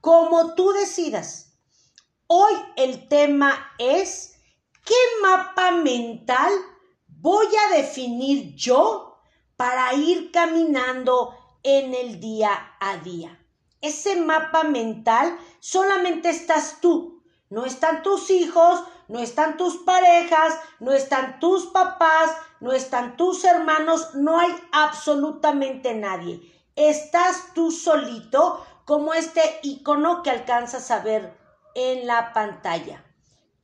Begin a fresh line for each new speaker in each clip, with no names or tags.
como tú decidas. Hoy el tema es, ¿qué mapa mental voy a definir yo para ir caminando en el día a día? Ese mapa mental solamente estás tú, no están tus hijos, no están tus parejas, no están tus papás, no están tus hermanos, no hay absolutamente nadie. Estás tú solito como este icono que alcanzas a ver en la pantalla.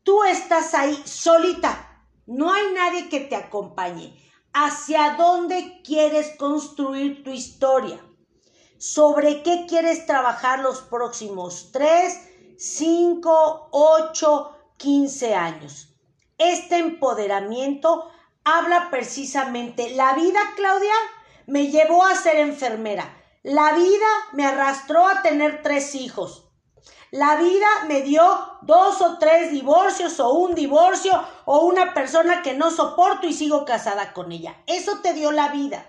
Tú estás ahí solita, no hay nadie que te acompañe. ¿Hacia dónde quieres construir tu historia? ¿Sobre qué quieres trabajar los próximos 3, 5, 8, 15 años. Este empoderamiento habla precisamente, la vida, Claudia, me llevó a ser enfermera. La vida me arrastró a tener tres hijos. La vida me dio dos o tres divorcios o un divorcio o una persona que no soporto y sigo casada con ella. Eso te dio la vida.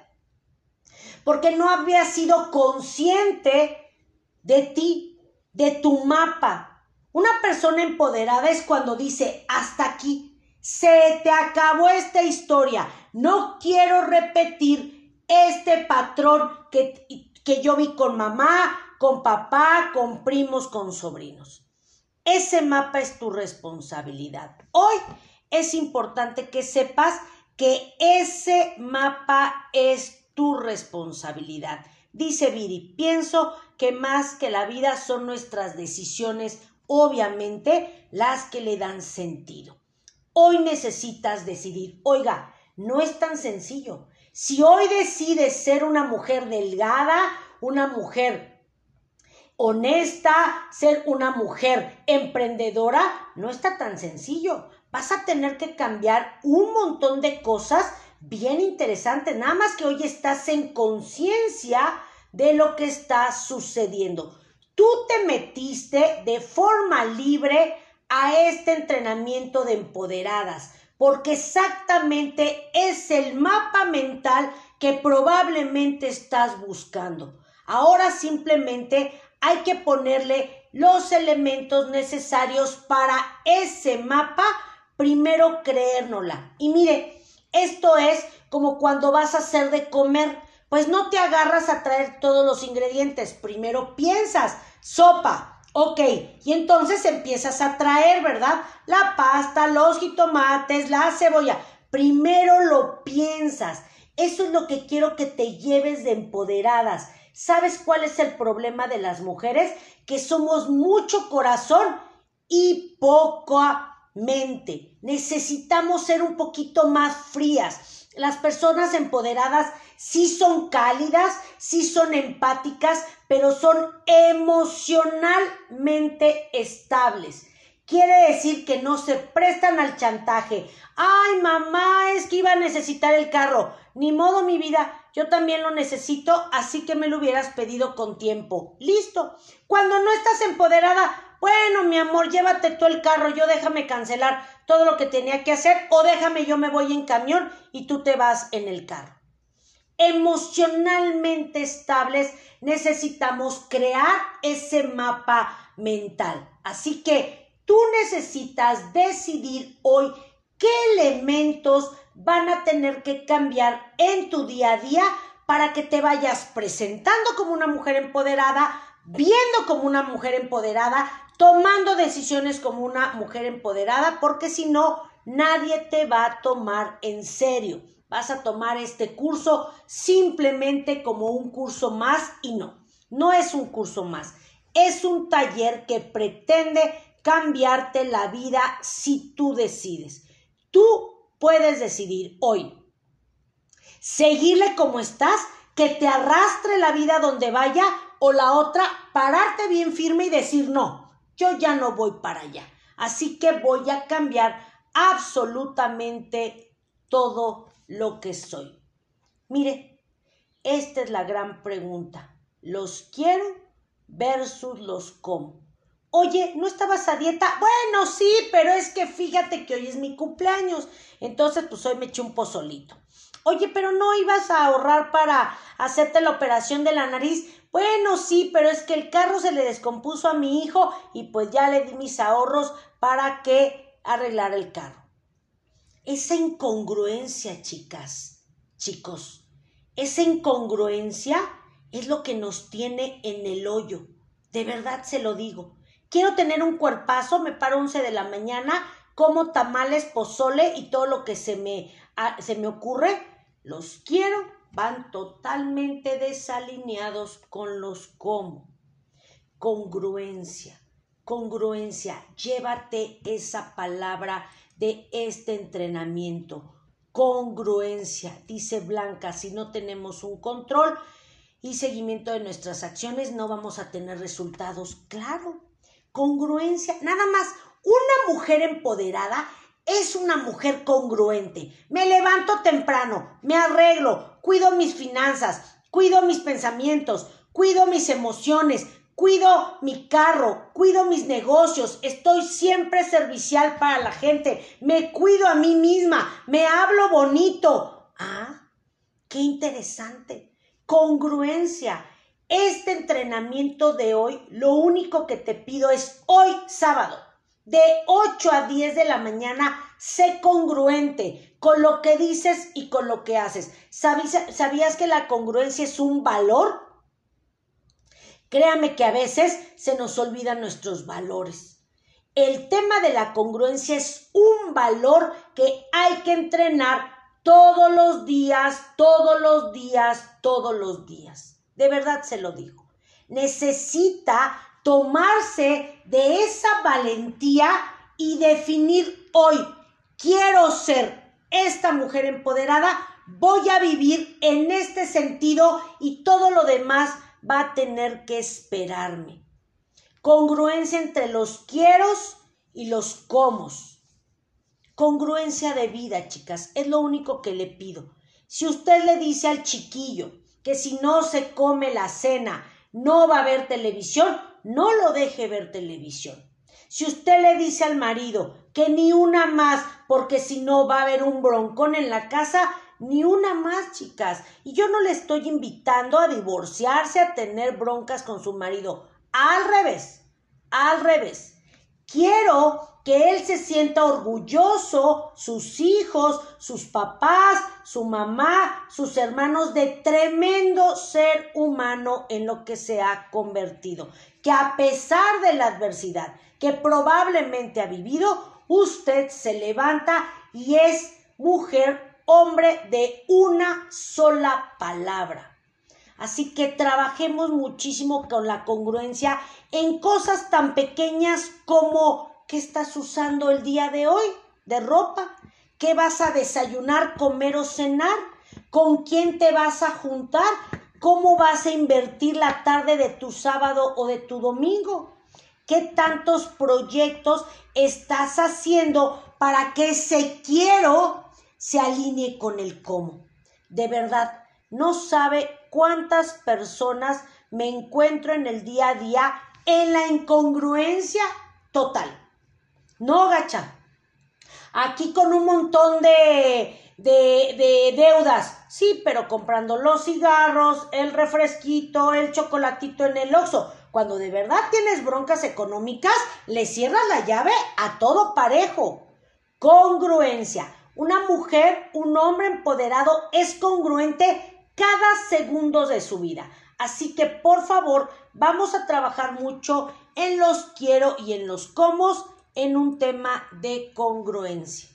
Porque no había sido consciente de ti, de tu mapa, una persona empoderada es cuando dice, hasta aquí, se te acabó esta historia, no quiero repetir este patrón que, que yo vi con mamá, con papá, con primos, con sobrinos. Ese mapa es tu responsabilidad. Hoy es importante que sepas que ese mapa es tu responsabilidad. Dice Viri, pienso que más que la vida son nuestras decisiones obviamente las que le dan sentido. Hoy necesitas decidir, oiga, no es tan sencillo. Si hoy decides ser una mujer delgada, una mujer honesta, ser una mujer emprendedora, no está tan sencillo. Vas a tener que cambiar un montón de cosas bien interesantes, nada más que hoy estás en conciencia de lo que está sucediendo. Tú te metiste de forma libre a este entrenamiento de empoderadas, porque exactamente es el mapa mental que probablemente estás buscando. Ahora simplemente hay que ponerle los elementos necesarios para ese mapa, primero creérnosla. Y mire, esto es como cuando vas a hacer de comer pues no te agarras a traer todos los ingredientes. Primero piensas, sopa, ok, y entonces empiezas a traer, ¿verdad? La pasta, los jitomates, la cebolla. Primero lo piensas. Eso es lo que quiero que te lleves de empoderadas. ¿Sabes cuál es el problema de las mujeres? Que somos mucho corazón y poca mente. Necesitamos ser un poquito más frías. Las personas empoderadas sí son cálidas, sí son empáticas, pero son emocionalmente estables. Quiere decir que no se prestan al chantaje. Ay, mamá, es que iba a necesitar el carro. Ni modo, mi vida, yo también lo necesito, así que me lo hubieras pedido con tiempo. Listo. Cuando no estás empoderada, bueno, mi amor, llévate tú el carro, yo déjame cancelar todo lo que tenía que hacer o déjame yo me voy en camión y tú te vas en el carro emocionalmente estables, necesitamos crear ese mapa mental. Así que tú necesitas decidir hoy qué elementos van a tener que cambiar en tu día a día para que te vayas presentando como una mujer empoderada, viendo como una mujer empoderada, tomando decisiones como una mujer empoderada, porque si no, nadie te va a tomar en serio vas a tomar este curso simplemente como un curso más y no, no es un curso más, es un taller que pretende cambiarte la vida si tú decides. Tú puedes decidir hoy seguirle como estás, que te arrastre la vida donde vaya o la otra, pararte bien firme y decir no, yo ya no voy para allá. Así que voy a cambiar absolutamente todo lo que soy? Mire, esta es la gran pregunta. ¿Los quiero versus los como? Oye, ¿no estabas a dieta? Bueno, sí, pero es que fíjate que hoy es mi cumpleaños. Entonces, pues hoy me eché un pozolito. Oye, pero no ibas a ahorrar para hacerte la operación de la nariz. Bueno, sí, pero es que el carro se le descompuso a mi hijo y pues ya le di mis ahorros para que arreglara el carro. Esa incongruencia, chicas, chicos, esa incongruencia es lo que nos tiene en el hoyo. De verdad se lo digo. Quiero tener un cuerpazo, me paro 11 de la mañana, como tamales, pozole y todo lo que se me, se me ocurre. Los quiero, van totalmente desalineados con los como. Congruencia, congruencia, llévate esa palabra de este entrenamiento. Congruencia, dice Blanca, si no tenemos un control y seguimiento de nuestras acciones, no vamos a tener resultados. Claro, congruencia, nada más, una mujer empoderada es una mujer congruente. Me levanto temprano, me arreglo, cuido mis finanzas, cuido mis pensamientos, cuido mis emociones, cuido mi carro, cuido mis negocios, estoy siempre servicial para la gente, me cuido a mí misma, me hablo bonito. Ah, qué interesante. Congruencia. Este entrenamiento de hoy, lo único que te pido es hoy sábado, de 8 a 10 de la mañana, sé congruente con lo que dices y con lo que haces. ¿Sabías, que la congruencia es un valor? Créame que a veces se nos olvidan nuestros valores. El tema de la congruencia es un valor que hay que entrenar todos los días, todos los días, todos los días. De verdad se lo digo. Necesita tomarse de esa valentía y definir hoy, quiero ser esta mujer empoderada, voy a vivir en este sentido y todo lo demás va a tener que esperarme. Congruencia entre los quieros y los comos. Congruencia de vida, chicas, es lo único que le pido. Si usted le dice al chiquillo que si no se come la cena no va a ver televisión, no lo deje ver televisión. Si usted le dice al marido que ni una más, porque si no va a haber un broncón en la casa, ni una más, chicas. Y yo no le estoy invitando a divorciarse, a tener broncas con su marido. Al revés, al revés. Quiero que él se sienta orgulloso, sus hijos, sus papás, su mamá, sus hermanos, de tremendo ser humano en lo que se ha convertido. Que a pesar de la adversidad que probablemente ha vivido, usted se levanta y es mujer, hombre de una sola palabra. Así que trabajemos muchísimo con la congruencia en cosas tan pequeñas como ¿Qué estás usando el día de hoy de ropa? ¿Qué vas a desayunar, comer o cenar? ¿Con quién te vas a juntar? ¿Cómo vas a invertir la tarde de tu sábado o de tu domingo? ¿Qué tantos proyectos estás haciendo para que ese quiero se alinee con el cómo? De verdad, no sabe cuántas personas me encuentro en el día a día en la incongruencia total. No, gacha. Aquí con un montón de, de, deudas. Sí, pero comprando los cigarros, el refresquito, el chocolatito en el oso. Cuando de verdad tienes broncas económicas, le cierras la llave a todo parejo. Congruencia. Una mujer, un hombre empoderado es congruente cada segundo de su vida. Así que por favor, vamos a trabajar mucho en los quiero y en los cómo en un tema de congruencia.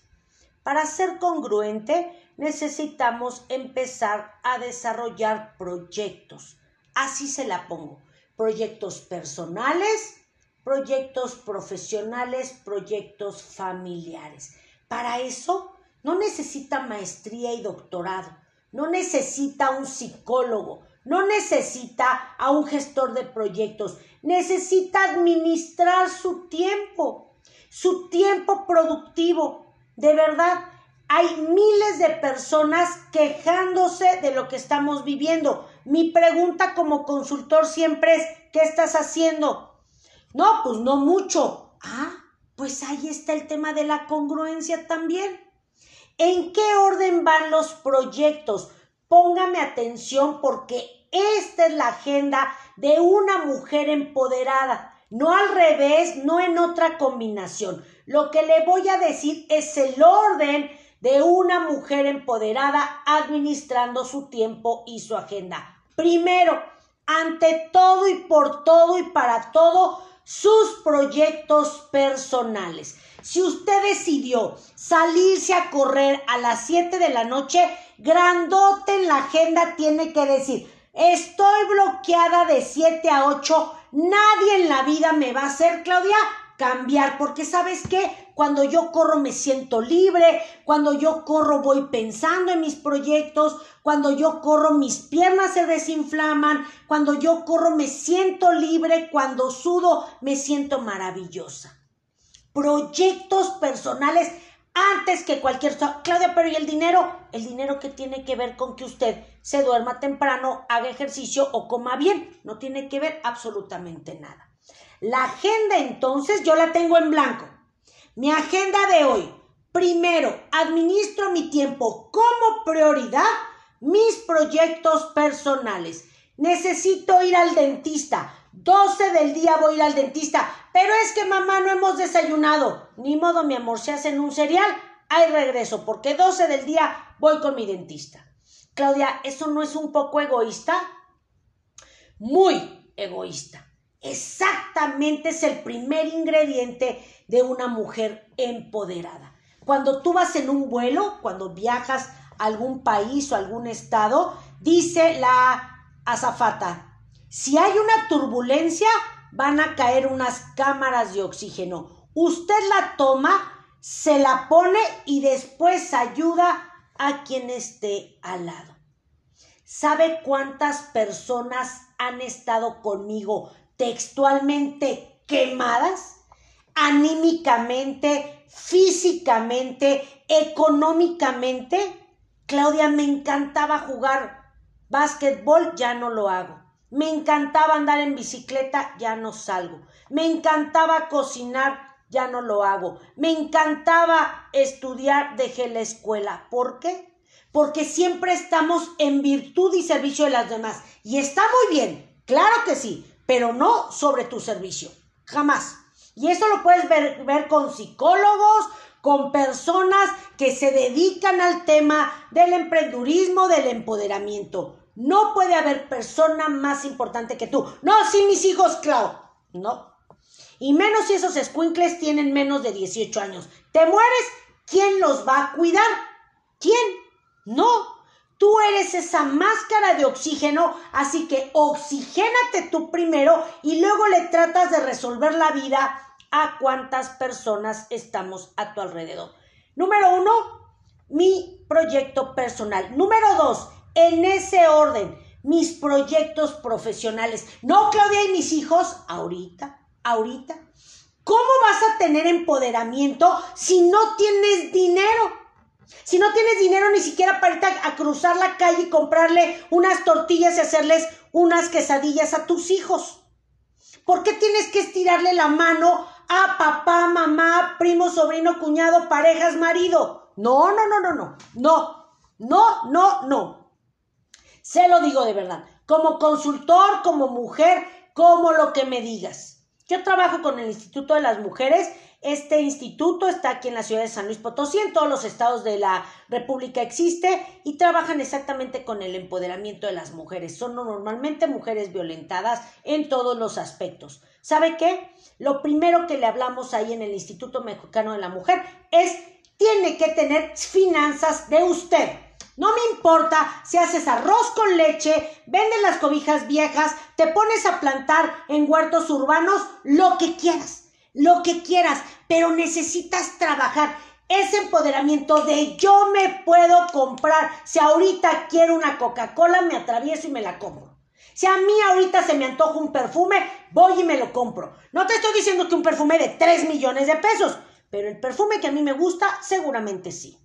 Para ser congruente necesitamos empezar a desarrollar proyectos. Así se la pongo. Proyectos personales, proyectos profesionales, proyectos familiares. Para eso no necesita maestría y doctorado, no necesita un psicólogo, no necesita a un gestor de proyectos, necesita administrar su tiempo su tiempo productivo. De verdad, hay miles de personas quejándose de lo que estamos viviendo. Mi pregunta como consultor siempre es, ¿qué estás haciendo? No, pues no mucho. Ah, pues ahí está el tema de la congruencia también. ¿En qué orden van los proyectos? Póngame atención porque esta es la agenda de una mujer empoderada, no al revés, no en otra combinación. Lo que le voy a decir es el orden de una mujer empoderada administrando su tiempo y su agenda. Primero, ante todo y por todo y para todo, sus proyectos personales. Si usted decidió salirse a correr a las 7 de la noche, grandote en la agenda tiene que decir, estoy bloqueada de 7 a 8, nadie en la vida me va a hacer, Claudia, cambiar, porque sabes qué, cuando yo corro me siento libre, cuando yo corro voy pensando en mis proyectos, cuando yo corro mis piernas se desinflaman, cuando yo corro me siento libre, cuando sudo me siento maravillosa. Proyectos personales antes que cualquier Claudia, pero ¿y el dinero? El dinero que tiene que ver con que usted se duerma temprano, haga ejercicio o coma bien, no tiene que ver absolutamente nada. La agenda entonces yo la tengo en blanco. Mi agenda de hoy. Primero, administro mi tiempo como prioridad mis proyectos personales. Necesito ir al dentista. 12 del día voy a ir al dentista. Pero es que mamá no hemos desayunado. Ni modo, mi amor, se hacen un cereal. Ahí regreso, porque 12 del día voy con mi dentista. Claudia, ¿eso no es un poco egoísta? Muy egoísta. Exactamente es el primer ingrediente de una mujer empoderada. Cuando tú vas en un vuelo, cuando viajas a algún país o algún estado, dice la azafata, si hay una turbulencia, van a caer unas cámaras de oxígeno. Usted la toma, se la pone y después ayuda a quien esté al lado. ¿Sabe cuántas personas han estado conmigo textualmente quemadas, anímicamente, físicamente, económicamente. Claudia, me encantaba jugar básquetbol, ya no lo hago. Me encantaba andar en bicicleta, ya no salgo. Me encantaba cocinar, ya no lo hago. Me encantaba estudiar, dejé la escuela. ¿Por qué? Porque siempre estamos en virtud y servicio de las demás. Y está muy bien, claro que sí, pero no sobre tu servicio. Jamás. Y eso lo puedes ver, ver con psicólogos, con personas que se dedican al tema del emprendurismo, del empoderamiento. No puede haber persona más importante que tú. No, sí, mis hijos, Clau. No. Y menos si esos escuincles tienen menos de 18 años. ¿Te mueres? ¿Quién los va a cuidar? ¿Quién? No. Tú eres esa máscara de oxígeno, así que oxigénate tú primero y luego le tratas de resolver la vida a cuántas personas estamos a tu alrededor. Número uno, mi proyecto personal. Número dos, en ese orden, mis proyectos profesionales. No, Claudia y mis hijos, ahorita, ahorita. ¿Cómo vas a tener empoderamiento si no tienes dinero? Si no tienes dinero ni siquiera para irte a, cruzar la calle y comprarle unas tortillas y hacerles unas quesadillas a tus hijos. ¿Por qué tienes que estirarle la mano a papá, mamá, primo, sobrino, cuñado, parejas, marido? No, no, no, no, no. No, no, no, no. Se lo digo de verdad. Como consultor, como mujer, como lo que me digas. Yo trabajo con el Instituto de las Mujeres este instituto está aquí en la ciudad de San Luis Potosí, en todos los estados de la República existe y trabajan exactamente con el empoderamiento de las mujeres. Son normalmente mujeres violentadas en todos los aspectos. ¿Sabe qué? Lo primero que le hablamos ahí en el Instituto Mexicano de la Mujer es tiene que tener finanzas de usted. No me importa si haces arroz con leche, vendes las cobijas viejas, te pones a plantar en huertos urbanos, lo que quieras lo que quieras, pero necesitas trabajar ese empoderamiento de yo me puedo comprar. Si ahorita quiero una Coca-Cola, me atravieso y me la compro. Si a mí ahorita se me antoja un perfume, voy y me lo compro. No te estoy diciendo que un perfume de 3 millones de pesos, pero el perfume que a mí me gusta, seguramente sí.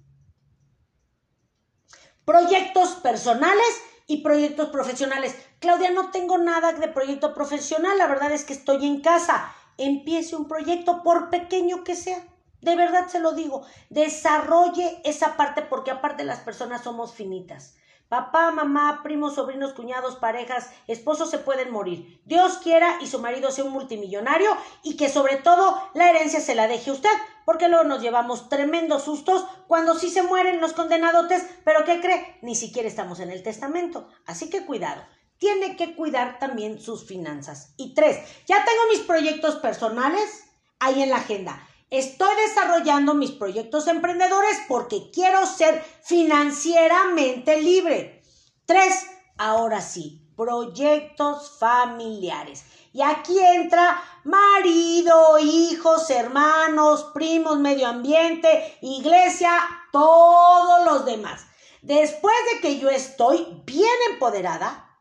Proyectos personales y proyectos profesionales. Claudia, no tengo nada de proyecto profesional, la verdad es que estoy en casa empiece un proyecto, por pequeño que sea. De verdad se lo digo, desarrolle esa parte porque aparte las personas somos finitas. Papá, mamá, primos, sobrinos, cuñados, parejas, esposos se pueden morir. Dios quiera y su marido sea un multimillonario y que sobre todo la herencia se la deje usted, porque luego nos llevamos tremendos sustos cuando sí se mueren los condenadotes, pero ¿qué cree? Ni siquiera estamos en el testamento. Así que cuidado. Tiene que cuidar también sus finanzas. Y tres, ya tengo mis proyectos personales ahí en la agenda. Estoy desarrollando mis proyectos emprendedores porque quiero ser financieramente libre. Tres, ahora sí, proyectos familiares. Y aquí entra marido, hijos, hermanos, primos, medio ambiente, iglesia, todos los demás. Después de que yo estoy bien empoderada,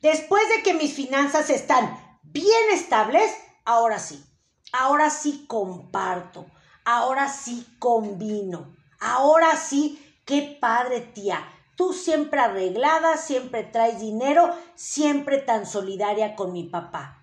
después de que mis finanzas están bien estables, ahora sí, ahora sí comparto, ahora sí combino, ahora sí, qué padre tía. Tú siempre arreglada, siempre traes dinero, siempre tan solidaria con mi papá.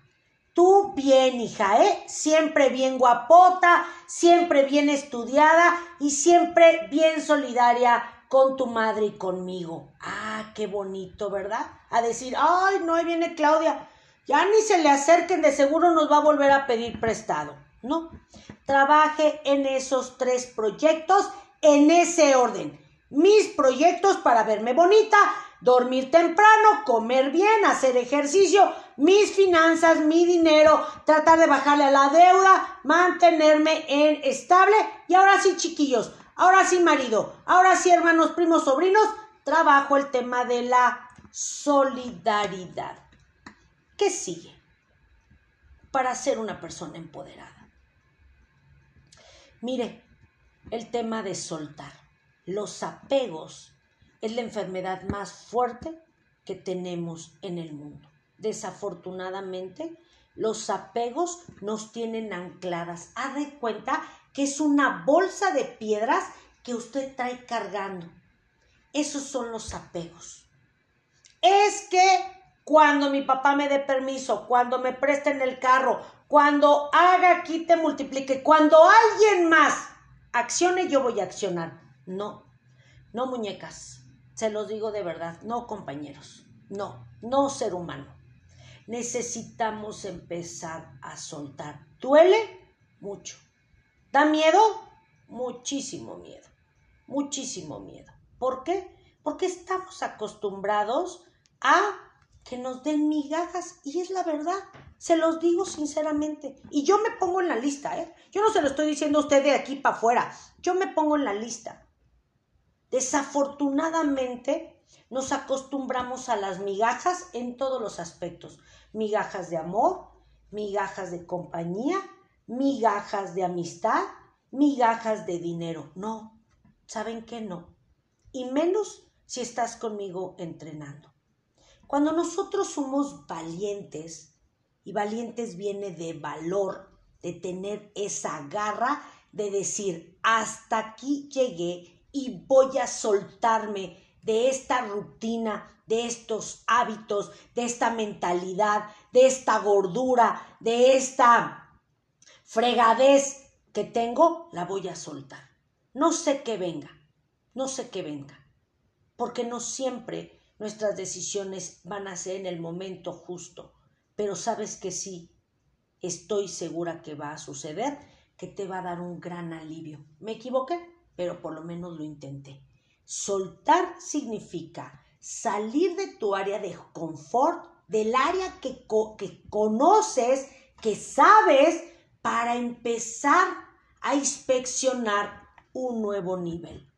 Tú bien, hija, ¿eh? Siempre bien guapota, siempre bien estudiada y siempre bien solidaria con tu madre y conmigo. Ah, qué bonito, ¿verdad? A decir, ay, no, ahí viene Claudia. Ya ni se le acerquen, de seguro nos va a volver a pedir prestado. No, trabaje en esos tres proyectos en ese orden. Mis proyectos para verme bonita, dormir temprano, comer bien, hacer ejercicio, mis finanzas, mi dinero, tratar de bajarle a la deuda, mantenerme en estable. Y ahora sí, chiquillos, ahora sí, marido, ahora sí, hermanos, primos, sobrinos, trabajo el tema de la solidaridad. ¿Qué sigue para ser una persona empoderada? Mire, el tema de soltar. Los apegos es la enfermedad más fuerte que tenemos en el mundo. Desafortunadamente, los apegos nos tienen ancladas. Haz de cuenta que es una bolsa de piedras que usted trae cargando. Esos son los apegos. Es que cuando mi papá me dé permiso, cuando me presten el carro, cuando haga, quite, multiplique, cuando alguien más accione, yo voy a accionar. No, no muñecas, se los digo de verdad, no compañeros, no, no ser humano. Necesitamos empezar a soltar. ¿Duele? Mucho. ¿Da miedo? Muchísimo miedo, muchísimo miedo. ¿Por qué? Porque estamos acostumbrados a que nos den migajas y es la verdad. Se los digo sinceramente. Y yo me pongo en la lista, ¿eh? Yo no se lo estoy diciendo a usted de aquí para afuera. Yo me pongo en la lista. Desafortunadamente nos acostumbramos a las migajas en todos los aspectos. Migajas de amor, migajas de compañía, migajas de amistad, migajas de dinero. No, ¿saben qué no? Y menos si estás conmigo entrenando. Cuando nosotros somos valientes, y valientes viene de valor, de tener esa garra, de decir, hasta aquí llegué y voy a soltarme de esta rutina, de estos hábitos, de esta mentalidad, de esta gordura, de esta fregadez que tengo, la voy a soltar. No sé qué venga, no sé qué venga, porque no siempre nuestras decisiones van a ser en el momento justo, pero sabes que sí, estoy segura que va a suceder, que te va a dar un gran alivio. ¿Me equivoqué? Pero por lo menos lo intenté. Soltar significa salir de tu área de confort, del área que, que conoces, que sabes, para empezar a inspeccionar un nuevo nivel.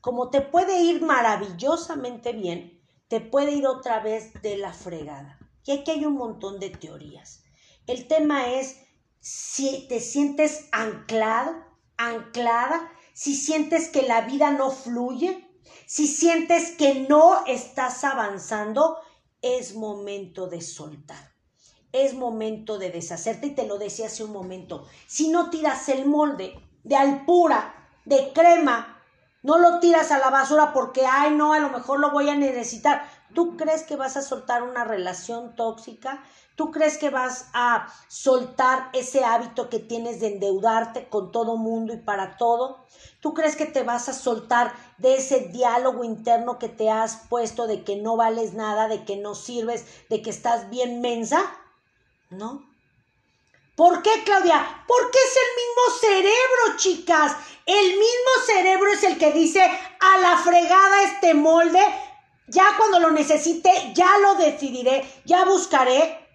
Como te puede ir maravillosamente bien, te puede ir otra vez de la fregada. Y aquí hay un montón de teorías. El tema es si te sientes anclado, anclada, si sientes que la vida no fluye, si sientes que no estás avanzando, es momento de soltar. Es momento de deshacerte y te lo decía hace un momento. Si no tiras el molde de alpura, de crema, No lo tiras a la basura porque, ay, no, a lo mejor lo voy a necesitar. ¿Tú crees que vas a soltar una relación tóxica? ¿Tú crees que vas a soltar ese hábito que tienes de endeudarte con todo mundo y para todo? ¿Tú crees que te vas a soltar de ese diálogo interno que te has puesto de que no vales nada, de que no sirves, de que estás bien mensa? ¿No? ¿Por qué, Claudia? Porque es el mismo cerebro, chicas. El mismo cerebro es el que dice a la fregada este molde. Ya cuando lo necesite, ya lo decidiré, ya buscaré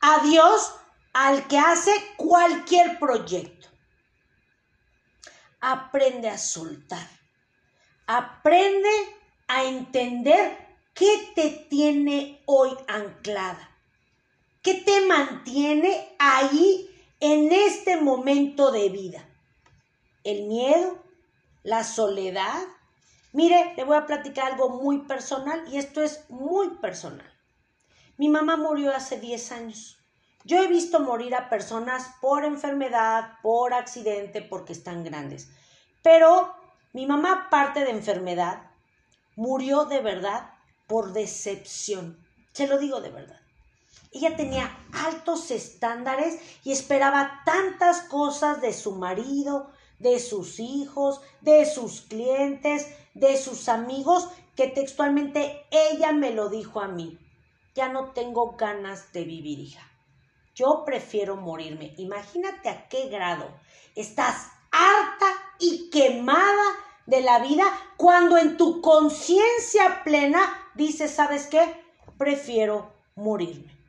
a Dios al que hace cualquier proyecto. Aprende a soltar. Aprende a entender qué te tiene hoy anclada. ¿Qué te mantiene ahí en este momento de vida? ¿El miedo? ¿La soledad? Mire, le voy a platicar algo muy personal y esto es muy personal. Mi mamá murió hace 10 años. Yo he visto morir a personas por enfermedad, por accidente, porque están grandes. Pero mi mamá, aparte de enfermedad, murió de verdad por decepción. Se lo digo de verdad. Ella tenía altos estándares y esperaba tantas cosas de su marido, de sus hijos, de sus clientes, de sus amigos, que textualmente ella me lo dijo a mí ya no tengo ganas de vivir, hija. Yo prefiero morirme. Imagínate a qué grado estás harta y quemada de la vida cuando en tu conciencia plena dices, ¿sabes qué? Prefiero morirme.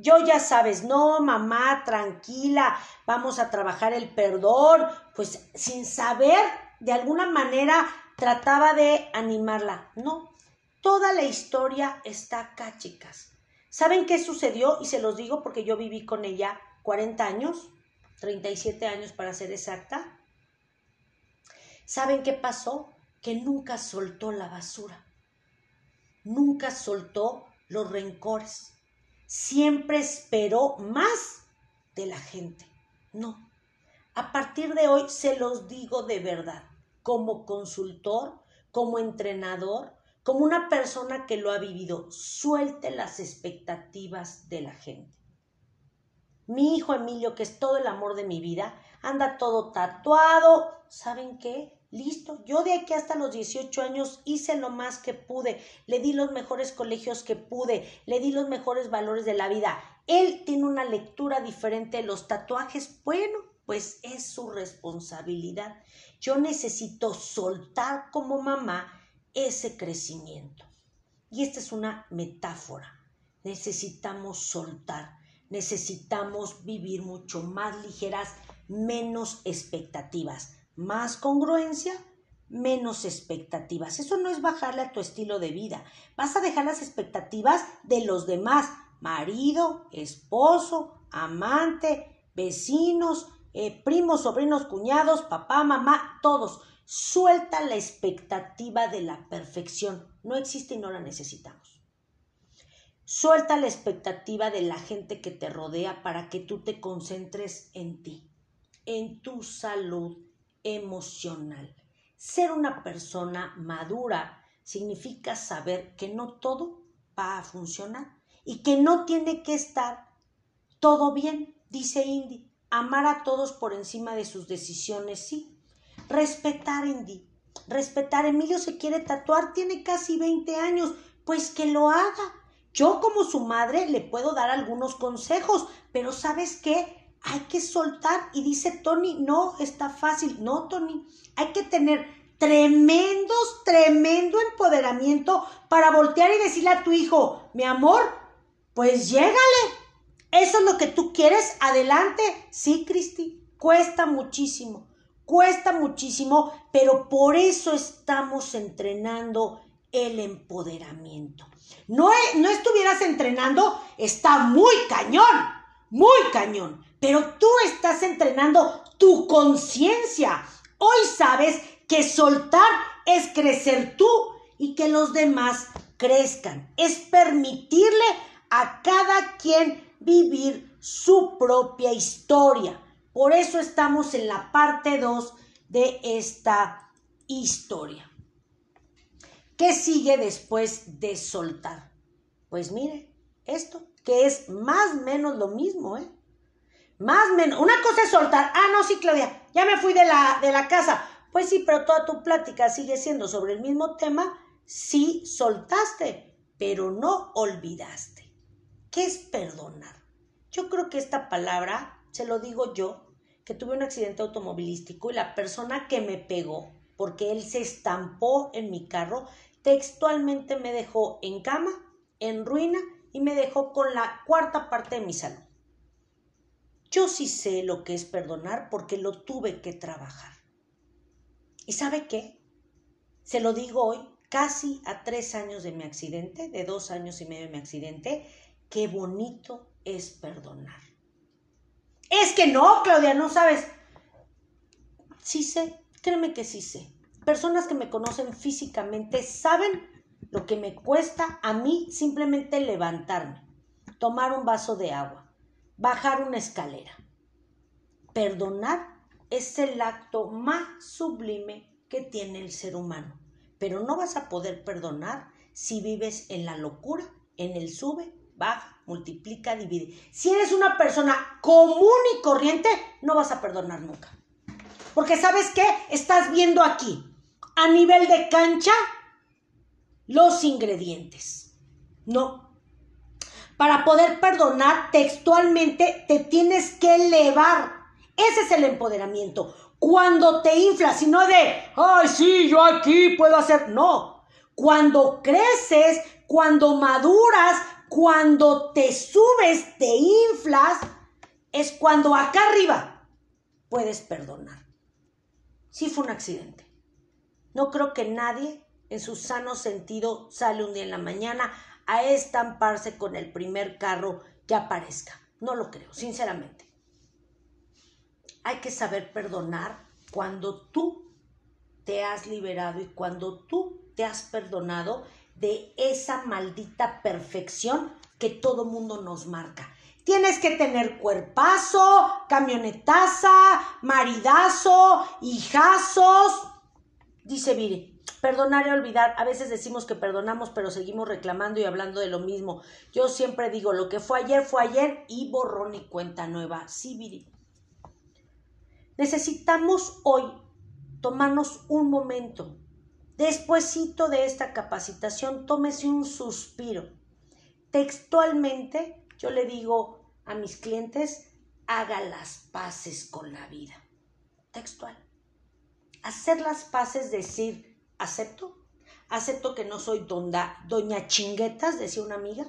Yo ya sabes, no, mamá, tranquila, vamos a trabajar el perdón, pues sin saber, de alguna manera trataba de animarla. No, Toda la historia está acá, chicas. ¿Saben qué sucedió? Y se los digo porque yo viví con ella 40 años, 37 años para ser exacta. ¿Saben qué pasó? Que nunca soltó la basura. Nunca soltó los rencores. Siempre esperó más de la gente. No. A partir de hoy se los digo de verdad. Como consultor, como entrenador, como una persona que lo ha vivido, suelte las expectativas de la gente. Mi hijo Emilio, que es todo el amor de mi vida, anda todo tatuado. ¿Saben qué? Listo. Yo de aquí hasta los 18 años hice lo más que pude. Le di los mejores colegios que pude. Le di los mejores valores de la vida. Él tiene una lectura diferente de los tatuajes. Bueno, pues es su responsabilidad. Yo necesito soltar como mamá ese crecimiento. Y esta es una metáfora. Necesitamos soltar, necesitamos vivir mucho más ligeras, menos expectativas, más congruencia, menos expectativas. Eso no es bajarle a tu estilo de vida. Vas a dejar las expectativas de los demás, marido, esposo, amante, vecinos, eh, primos, sobrinos, cuñados, papá, mamá, todos. Suelta la expectativa de la perfección. No existe y no la necesitamos. Suelta la expectativa de la gente que te rodea para que tú te concentres en ti, en tu salud emocional. Ser una persona madura significa saber que no todo va a funcionar y que no tiene que estar todo bien, dice Indy. Amar a todos por encima de sus decisiones, sí, Respetar, Indy. Respetar. Emilio se quiere tatuar, tiene casi 20 años. Pues que lo haga. Yo como su madre le puedo dar algunos consejos, pero ¿sabes qué? Hay que soltar. Y dice Tony, no, está fácil. No, Tony, hay que tener tremendos, tremendo empoderamiento para voltear y decirle a tu hijo, mi amor, pues llégale. Eso es lo que tú quieres, adelante. Sí, Cristi, cuesta muchísimo. Cuesta muchísimo, pero por eso estamos entrenando el empoderamiento. No, no estuvieras entrenando, está muy cañón, muy cañón, pero tú estás entrenando tu conciencia. Hoy sabes que soltar es crecer tú y que los demás crezcan. Es permitirle a cada quien vivir su propia historia. Por eso estamos en la parte 2 de esta historia. ¿Qué sigue después de soltar? Pues mire, esto, que es más o menos lo mismo, ¿eh? Más menos. Una cosa es soltar. Ah, no, sí, Claudia, ya me fui de la, de la casa. Pues sí, pero toda tu plática sigue siendo sobre el mismo tema. Sí, soltaste, pero no olvidaste. ¿Qué es perdonar? Yo creo que esta palabra, se lo digo yo, que tuve un accidente automovilístico y la persona que me pegó, porque él se estampó en mi carro, textualmente me dejó en cama, en ruina y me dejó con la cuarta parte de mi salud. Yo sí sé lo que es perdonar porque lo tuve que trabajar. ¿Y sabe qué? Se lo digo hoy, casi a tres años de mi accidente, de dos años y medio de mi accidente, qué bonito es perdonar. Es que no, Claudia, no sabes. Sí sé, créeme que sí sé. Personas que me conocen físicamente saben lo que me cuesta a mí simplemente levantarme, tomar un vaso de agua, bajar una escalera. Perdonar es el acto más sublime que tiene el ser humano, pero no vas a poder perdonar si vives en la locura, en el sube, baja, multiplica, divide. Si eres una persona común y corriente, no vas a perdonar nunca. Porque sabes qué? Estás viendo aquí, a nivel de cancha, los ingredientes. No, para poder perdonar textualmente te tienes que elevar. Ese es el empoderamiento. Cuando te inflas y no de, ay, sí, yo aquí puedo hacer. No. Cuando creces, cuando maduras, cuando te subes, te inflas, es cuando acá arriba puedes perdonar. Sí fue un accidente. No creo que nadie en su sano sentido sale un día en la mañana a estamparse con el primer carro que aparezca. No lo creo, sinceramente. Hay que saber perdonar cuando tú te has liberado y cuando tú te has perdonado de esa maldita perfección que todo mundo nos marca. Tienes que tener cuerpazo, camionetaza, maridazo, hijazos. Dice Viri, Perdonar y olvidar. A veces decimos que perdonamos, pero seguimos reclamando y hablando de lo mismo. Yo siempre digo, lo que fue ayer fue ayer y borrón y cuenta nueva. Sí, Viri. Necesitamos hoy tomarnos un momento. Despuésito de esta capacitación, tómese un suspiro. Textualmente, yo le digo a mis clientes, haga las paces con la vida. Textual. Hacer las paces, decir, acepto, acepto que no soy doña chinguetas, decía una amiga,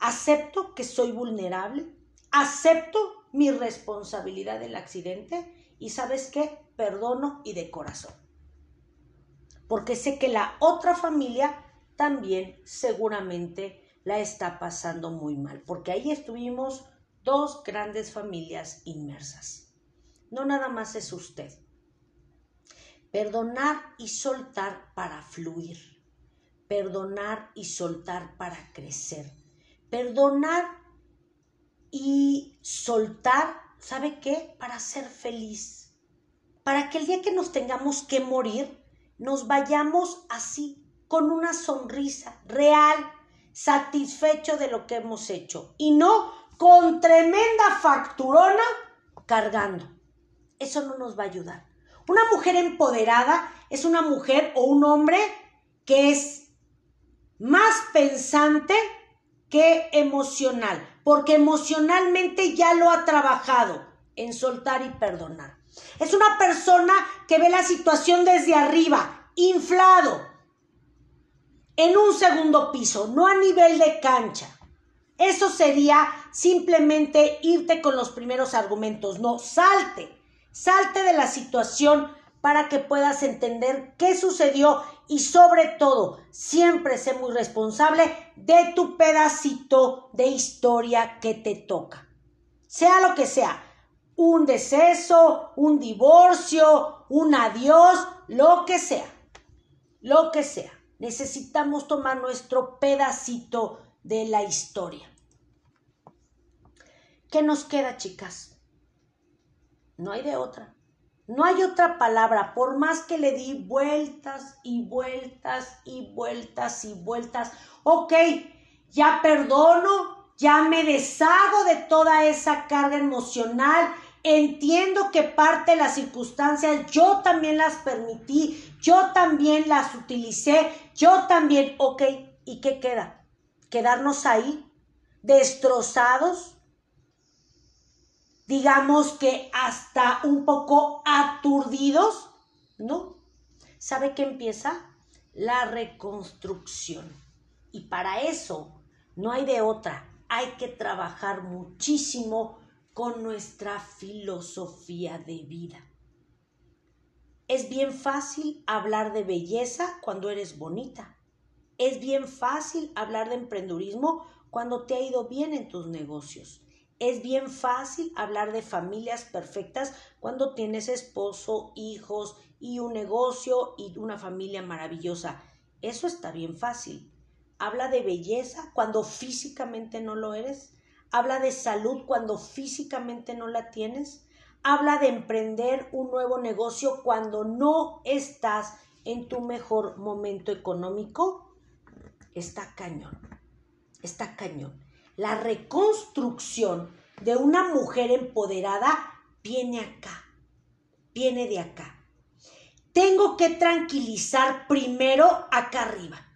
acepto que soy vulnerable, acepto mi responsabilidad del accidente y sabes qué, perdono y de corazón. Porque sé que la otra familia también seguramente la está pasando muy mal, porque ahí estuvimos dos grandes familias inmersas. No nada más es usted, Perdonar y soltar para fluir. Perdonar y soltar para crecer. Perdonar y soltar, ¿sabe qué? Para ser feliz. Para que el día que nos tengamos que morir, nos vayamos así, con una sonrisa real, satisfecho de lo que hemos hecho. Y no con tremenda facturona cargando. Eso no nos va a ayudar. Una mujer empoderada es una mujer o un hombre que es más pensante que emocional, porque emocionalmente ya lo ha trabajado en soltar y perdonar. Es una persona que ve la situación desde arriba, inflado, en un segundo piso, no a nivel de cancha. Eso sería simplemente irte con los primeros argumentos, no, salte Salte de la situación para que puedas entender qué sucedió y sobre todo, siempre sé muy responsable de tu pedacito de historia que te toca. Sea lo que sea, un deceso, un divorcio, un adiós, lo que sea, lo que sea. Necesitamos tomar nuestro pedacito de la historia. ¿Qué nos queda, chicas? No hay de otra. No hay otra palabra, por más que le di vueltas y vueltas y vueltas y vueltas. Ok, ya perdono, ya me deshago de toda esa carga emocional. Entiendo que parte de las circunstancias yo también las permití, yo también las utilicé, yo también, ok, ¿y qué queda? ¿Quedarnos ahí destrozados? Digamos que hasta un poco aturdidos, ¿no? ¿Sabe qué empieza? La reconstrucción. Y para eso no hay de otra. Hay que trabajar muchísimo con nuestra filosofía de vida. Es bien fácil hablar de belleza cuando eres bonita. Es bien fácil hablar de emprendurismo cuando te ha ido bien en tus negocios. Es bien fácil hablar de familias perfectas cuando tienes esposo, hijos y un negocio y una familia maravillosa. Eso está bien fácil. Habla de belleza cuando físicamente no lo eres. Habla de salud cuando físicamente no la tienes. Habla de emprender un nuevo negocio cuando no estás en tu mejor momento económico. Está cañón. Está cañón. La reconstrucción de una mujer empoderada viene acá, viene de acá. Tengo que tranquilizar primero acá arriba.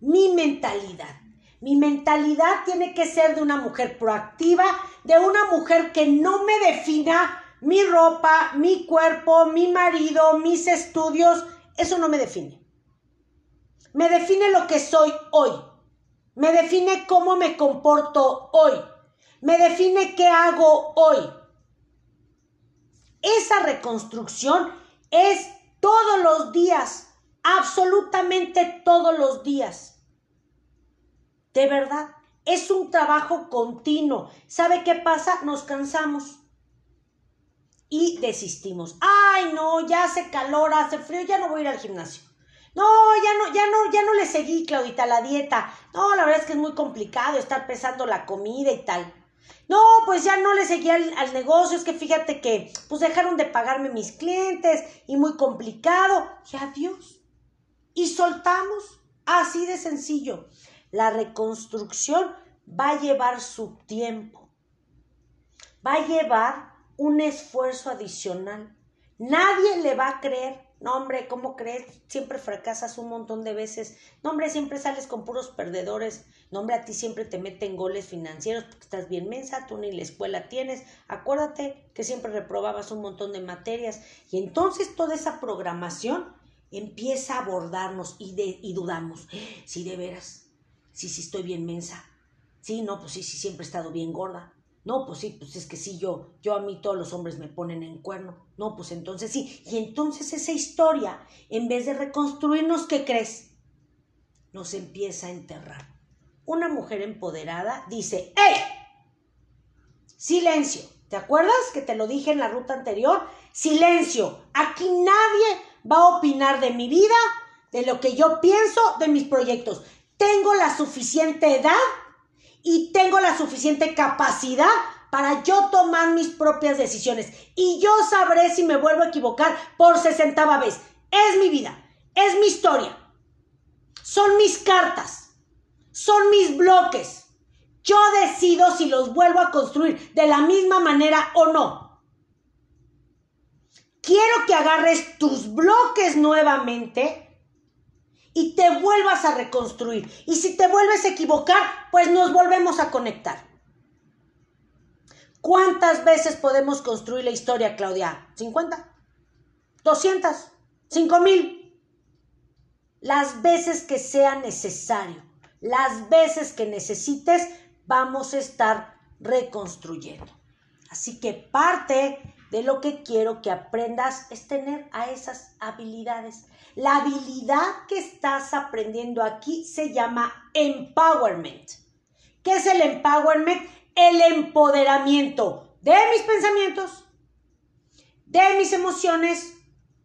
Mi mentalidad. Mi mentalidad tiene que ser de una mujer proactiva, de una mujer que no me defina mi ropa, mi cuerpo, mi marido, mis estudios. Eso no me define. Me define lo que soy hoy me define cómo me comporto hoy, me define qué hago hoy. Esa reconstrucción es todos los días, absolutamente todos los días. De verdad, es un trabajo continuo. ¿Sabe qué pasa? Nos cansamos y desistimos. Ay, no, ya hace calor, hace frío, ya no voy a ir al gimnasio. No, ya no, ya no, ya no le seguí, Claudita, la dieta. No, la verdad es que es muy complicado estar pesando la comida y tal. No, pues ya no le seguí al, al, negocio, es que fíjate que pues dejaron de pagarme mis clientes y muy complicado. Y adiós. Y soltamos. Así de sencillo. La reconstrucción va a llevar su tiempo. Va a llevar un esfuerzo adicional. Nadie le va a creer. No, hombre, ¿cómo crees? Siempre fracasas un montón de veces. No, hombre, siempre sales con puros perdedores. No, hombre, a ti siempre te meten goles financieros porque estás bien mensa, tú ni la escuela tienes. Acuérdate que siempre reprobabas un montón de materias. Y entonces toda esa programación empieza a abordarnos y, de, y dudamos. Sí, de veras. Sí, sí, estoy bien mensa. Sí, no, pues sí, sí, siempre he estado bien gorda. No, pues sí, pues es que sí, yo, yo a mí todos los hombres me ponen en cuerno. No, pues entonces sí. Y entonces esa historia, en vez de reconstruirnos, ¿qué crees? Nos empieza a enterrar. Una mujer empoderada dice, ¡Ey! Silencio. ¿Te acuerdas que te lo dije en la ruta anterior? Silencio. Aquí nadie va a opinar de mi vida, de lo que yo pienso, de mis proyectos. Tengo la suficiente edad y tengo la suficiente capacidad para yo tomar mis propias decisiones. Y yo sabré si me vuelvo a equivocar por sesentava vez. Es mi vida, es mi historia. Son mis cartas, son mis bloques. Yo decido si los vuelvo a construir de la misma manera o no. Quiero que agarres tus bloques nuevamente y te vuelvas a reconstruir. Y si te vuelves a equivocar, pues nos volvemos a conectar. ¿Cuántas veces podemos construir la historia, Claudia? ¿50? ¿200? ¿5000? Las veces que sea necesario, las veces que necesites, vamos a estar reconstruyendo. Así que parte de lo que quiero que aprendas es tener a esas habilidades. La habilidad que estás aprendiendo aquí se llama empowerment. ¿Qué es el empowerment? El empoderamiento de mis pensamientos, de mis emociones,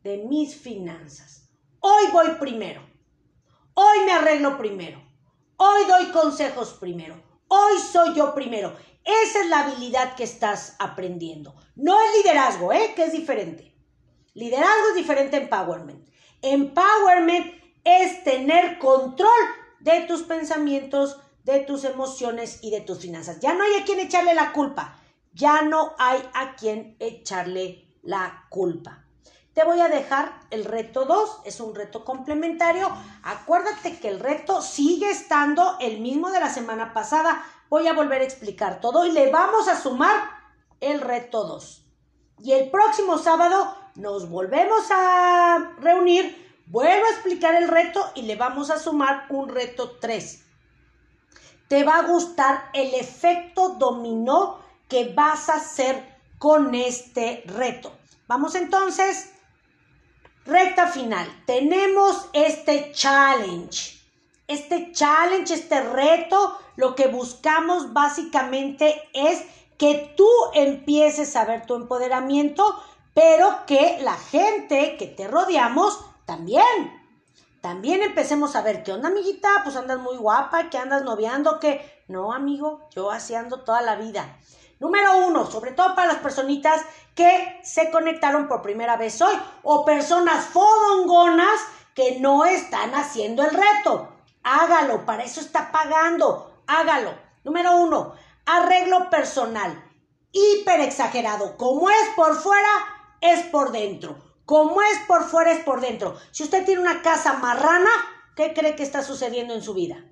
de mis finanzas. Hoy voy primero. Hoy me arreglo primero. Hoy doy consejos primero. Hoy soy yo primero. Esa es la habilidad que estás aprendiendo. No es liderazgo, ¿eh? Que es diferente. Liderazgo es diferente empowerment. Empowerment es tener control de tus pensamientos, de tus emociones y de tus finanzas. Ya no hay a quien echarle la culpa. Ya no hay a quien echarle la culpa. Te voy a dejar el reto 2, es un reto complementario. Acuérdate que el reto sigue estando el mismo de la semana pasada. Voy a volver a explicar todo y le vamos a sumar el reto 2. Y el próximo sábado nos volvemos a reunir Vuelvo a explicar el reto y le vamos a sumar un reto 3. Te va a gustar el efecto dominó que vas a hacer con este reto. Vamos entonces, recta final. Tenemos este challenge. Este challenge, este reto, lo que buscamos básicamente es que tú empieces a ver tu empoderamiento, pero que la gente que te rodeamos también. También empecemos a ver, ¿qué onda, amiguita? Pues andas muy guapa, ¿qué andas noviando? ¿Qué? No, amigo, yo así ando toda la vida. Número uno, sobre todo para las personitas que se conectaron por primera vez hoy o personas fodongonas que no están haciendo el reto. Hágalo, para eso está pagando. Hágalo. Número uno, arreglo personal. Hiper exagerado. Como es por fuera, es por dentro. Como es por fuera, es por dentro. Si usted tiene una casa marrana, ¿qué cree que está sucediendo en su vida?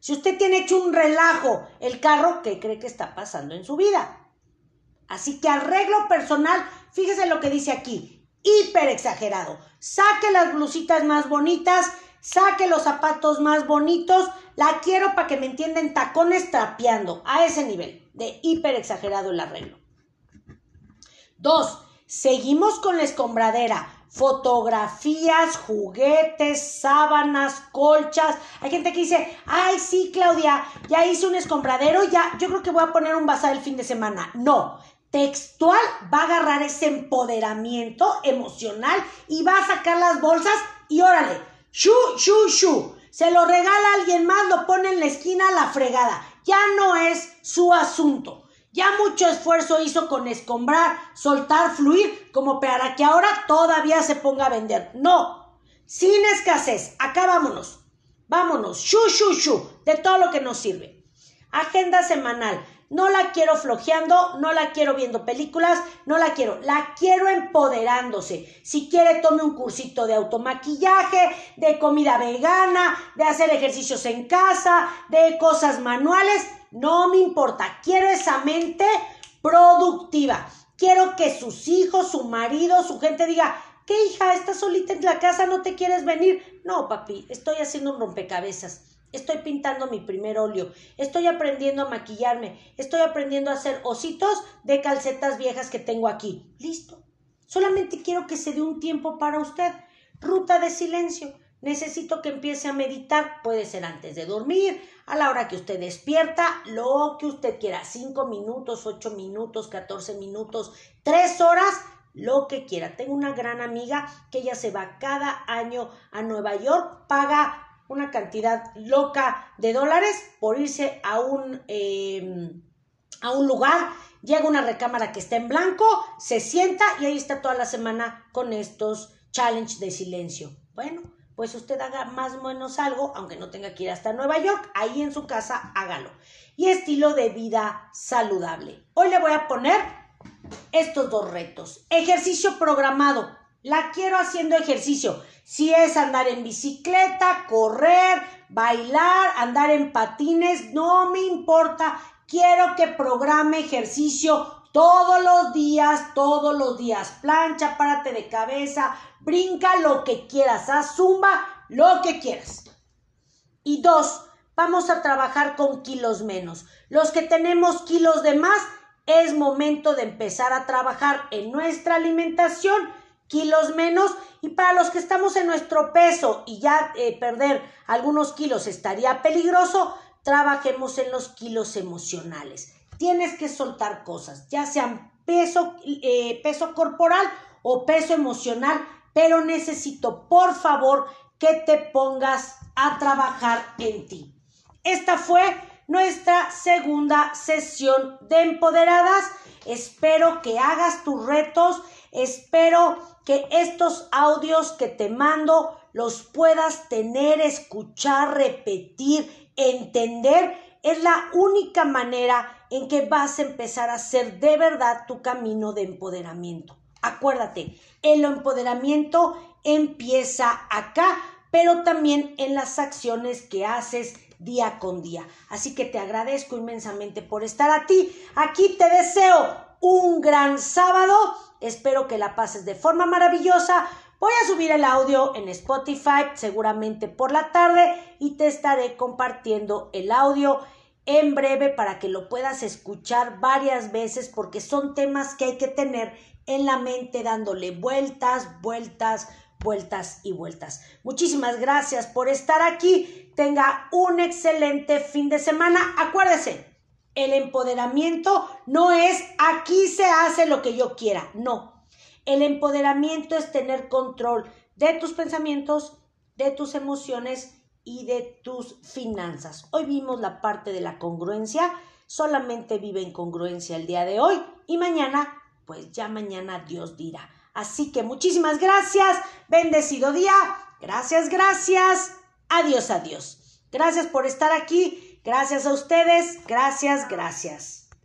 Si usted tiene hecho un relajo el carro, ¿qué cree que está pasando en su vida? Así que arreglo personal, fíjese lo que dice aquí, hiper exagerado. Saque las blusitas más bonitas, saque los zapatos más bonitos, la quiero para que me entiendan tacones trapeando, a ese nivel de hiper exagerado el arreglo. Dos, Seguimos con la escombradera. Fotografías, juguetes, sábanas, colchas. Hay gente que dice, ay, sí, Claudia, ya hice un escombradero, ya, yo creo que voy a poner un bazar el fin de semana. No, textual va a agarrar ese empoderamiento emocional y va a sacar las bolsas y órale, shu, shu, shu. Se lo regala a alguien más, lo pone en la esquina la fregada. Ya no es su asunto. Ya mucho esfuerzo hizo con escombrar, soltar, fluir, como para que ahora todavía se ponga a vender. No, sin escasez, acá vámonos. Vámonos, shu, shu, shu, de todo lo que nos sirve. Agenda semanal. No la quiero flojeando, no la quiero viendo películas, no la quiero, la quiero empoderándose. Si quiere, tome un cursito de automaquillaje, de comida vegana, de hacer ejercicios en casa, de cosas manuales, no me importa, quiero esa mente productiva. Quiero que sus hijos, su marido, su gente diga, ¿qué hija? ¿Estás solita en la casa? ¿No te quieres venir? No, papi, estoy haciendo un rompecabezas. Estoy pintando mi primer óleo. Estoy aprendiendo a maquillarme. Estoy aprendiendo a hacer ositos de calcetas viejas que tengo aquí. Listo. Solamente quiero que se dé un tiempo para usted. Ruta de silencio. Necesito que empiece a meditar. Puede ser antes de dormir, a la hora que usted despierta, lo que usted quiera. Cinco minutos, ocho minutos, catorce minutos, tres horas, lo que quiera. Tengo una gran amiga que ella se va cada año a Nueva York, paga una cantidad loca de dólares por irse a un, em, a un lugar, llega una recámara que está en blanco, se sienta y ahí está toda la semana con estos challenge de silencio. Bueno, pues usted haga más o menos algo, aunque no tenga que ir hasta Nueva York, ahí en su casa hágalo. Y estilo de vida saludable. Hoy le voy a poner estos dos retos. Ejercicio programado. La quiero haciendo ejercicio. Si es andar en bicicleta, correr, bailar, andar en patines, no me importa. Quiero que programe ejercicio todos los días, todos los días. Plancha, párate de cabeza, brinca lo que quieras, haz zumba, lo que quieras. Y dos, vamos a trabajar con kilos menos. Los que tenemos kilos de más, es momento de empezar a trabajar en nuestra alimentación, kilos menos. Y para los que estamos en nuestro peso y ya eh, perder algunos kilos estaría peligroso, trabajemos en los kilos emocionales. Tienes que soltar cosas, ya sean peso, eh, peso corporal o peso emocional, pero necesito, por favor, que te pongas a trabajar en ti. Esta fue nuestra segunda sesión de empoderadas. Espero que hagas tus retos, Espero que estos audios que te mando los puedas tener, escuchar, repetir, entender. Es la única manera en que vas a empezar a hacer de verdad tu camino de empoderamiento. Acuérdate, el empoderamiento empieza acá, pero también en las acciones que haces día con día. Así que te agradezco inmensamente por estar a ti. Aquí te deseo un gran sábado. Espero que la pases de forma maravillosa. Voy a subir el audio en Spotify seguramente por la tarde y te estaré compartiendo el audio en breve para que lo puedas escuchar varias veces porque son temas que hay que tener en la mente dándole vueltas, vueltas, vueltas y vueltas. Muchísimas gracias por estar aquí. Tenga un excelente fin de semana. Acuérdese, el empoderamiento no es aquí se hace lo que yo quiera. No. El empoderamiento es tener control de tus pensamientos, de tus emociones y de tus finanzas. Hoy vimos la parte de la congruencia. Solamente vive en congruencia el día de hoy y mañana, pues ya mañana Dios dirá. Así que muchísimas gracias, bendecido día, gracias, gracias, adiós, adiós. Gracias por estar aquí, gracias a ustedes, gracias, gracias.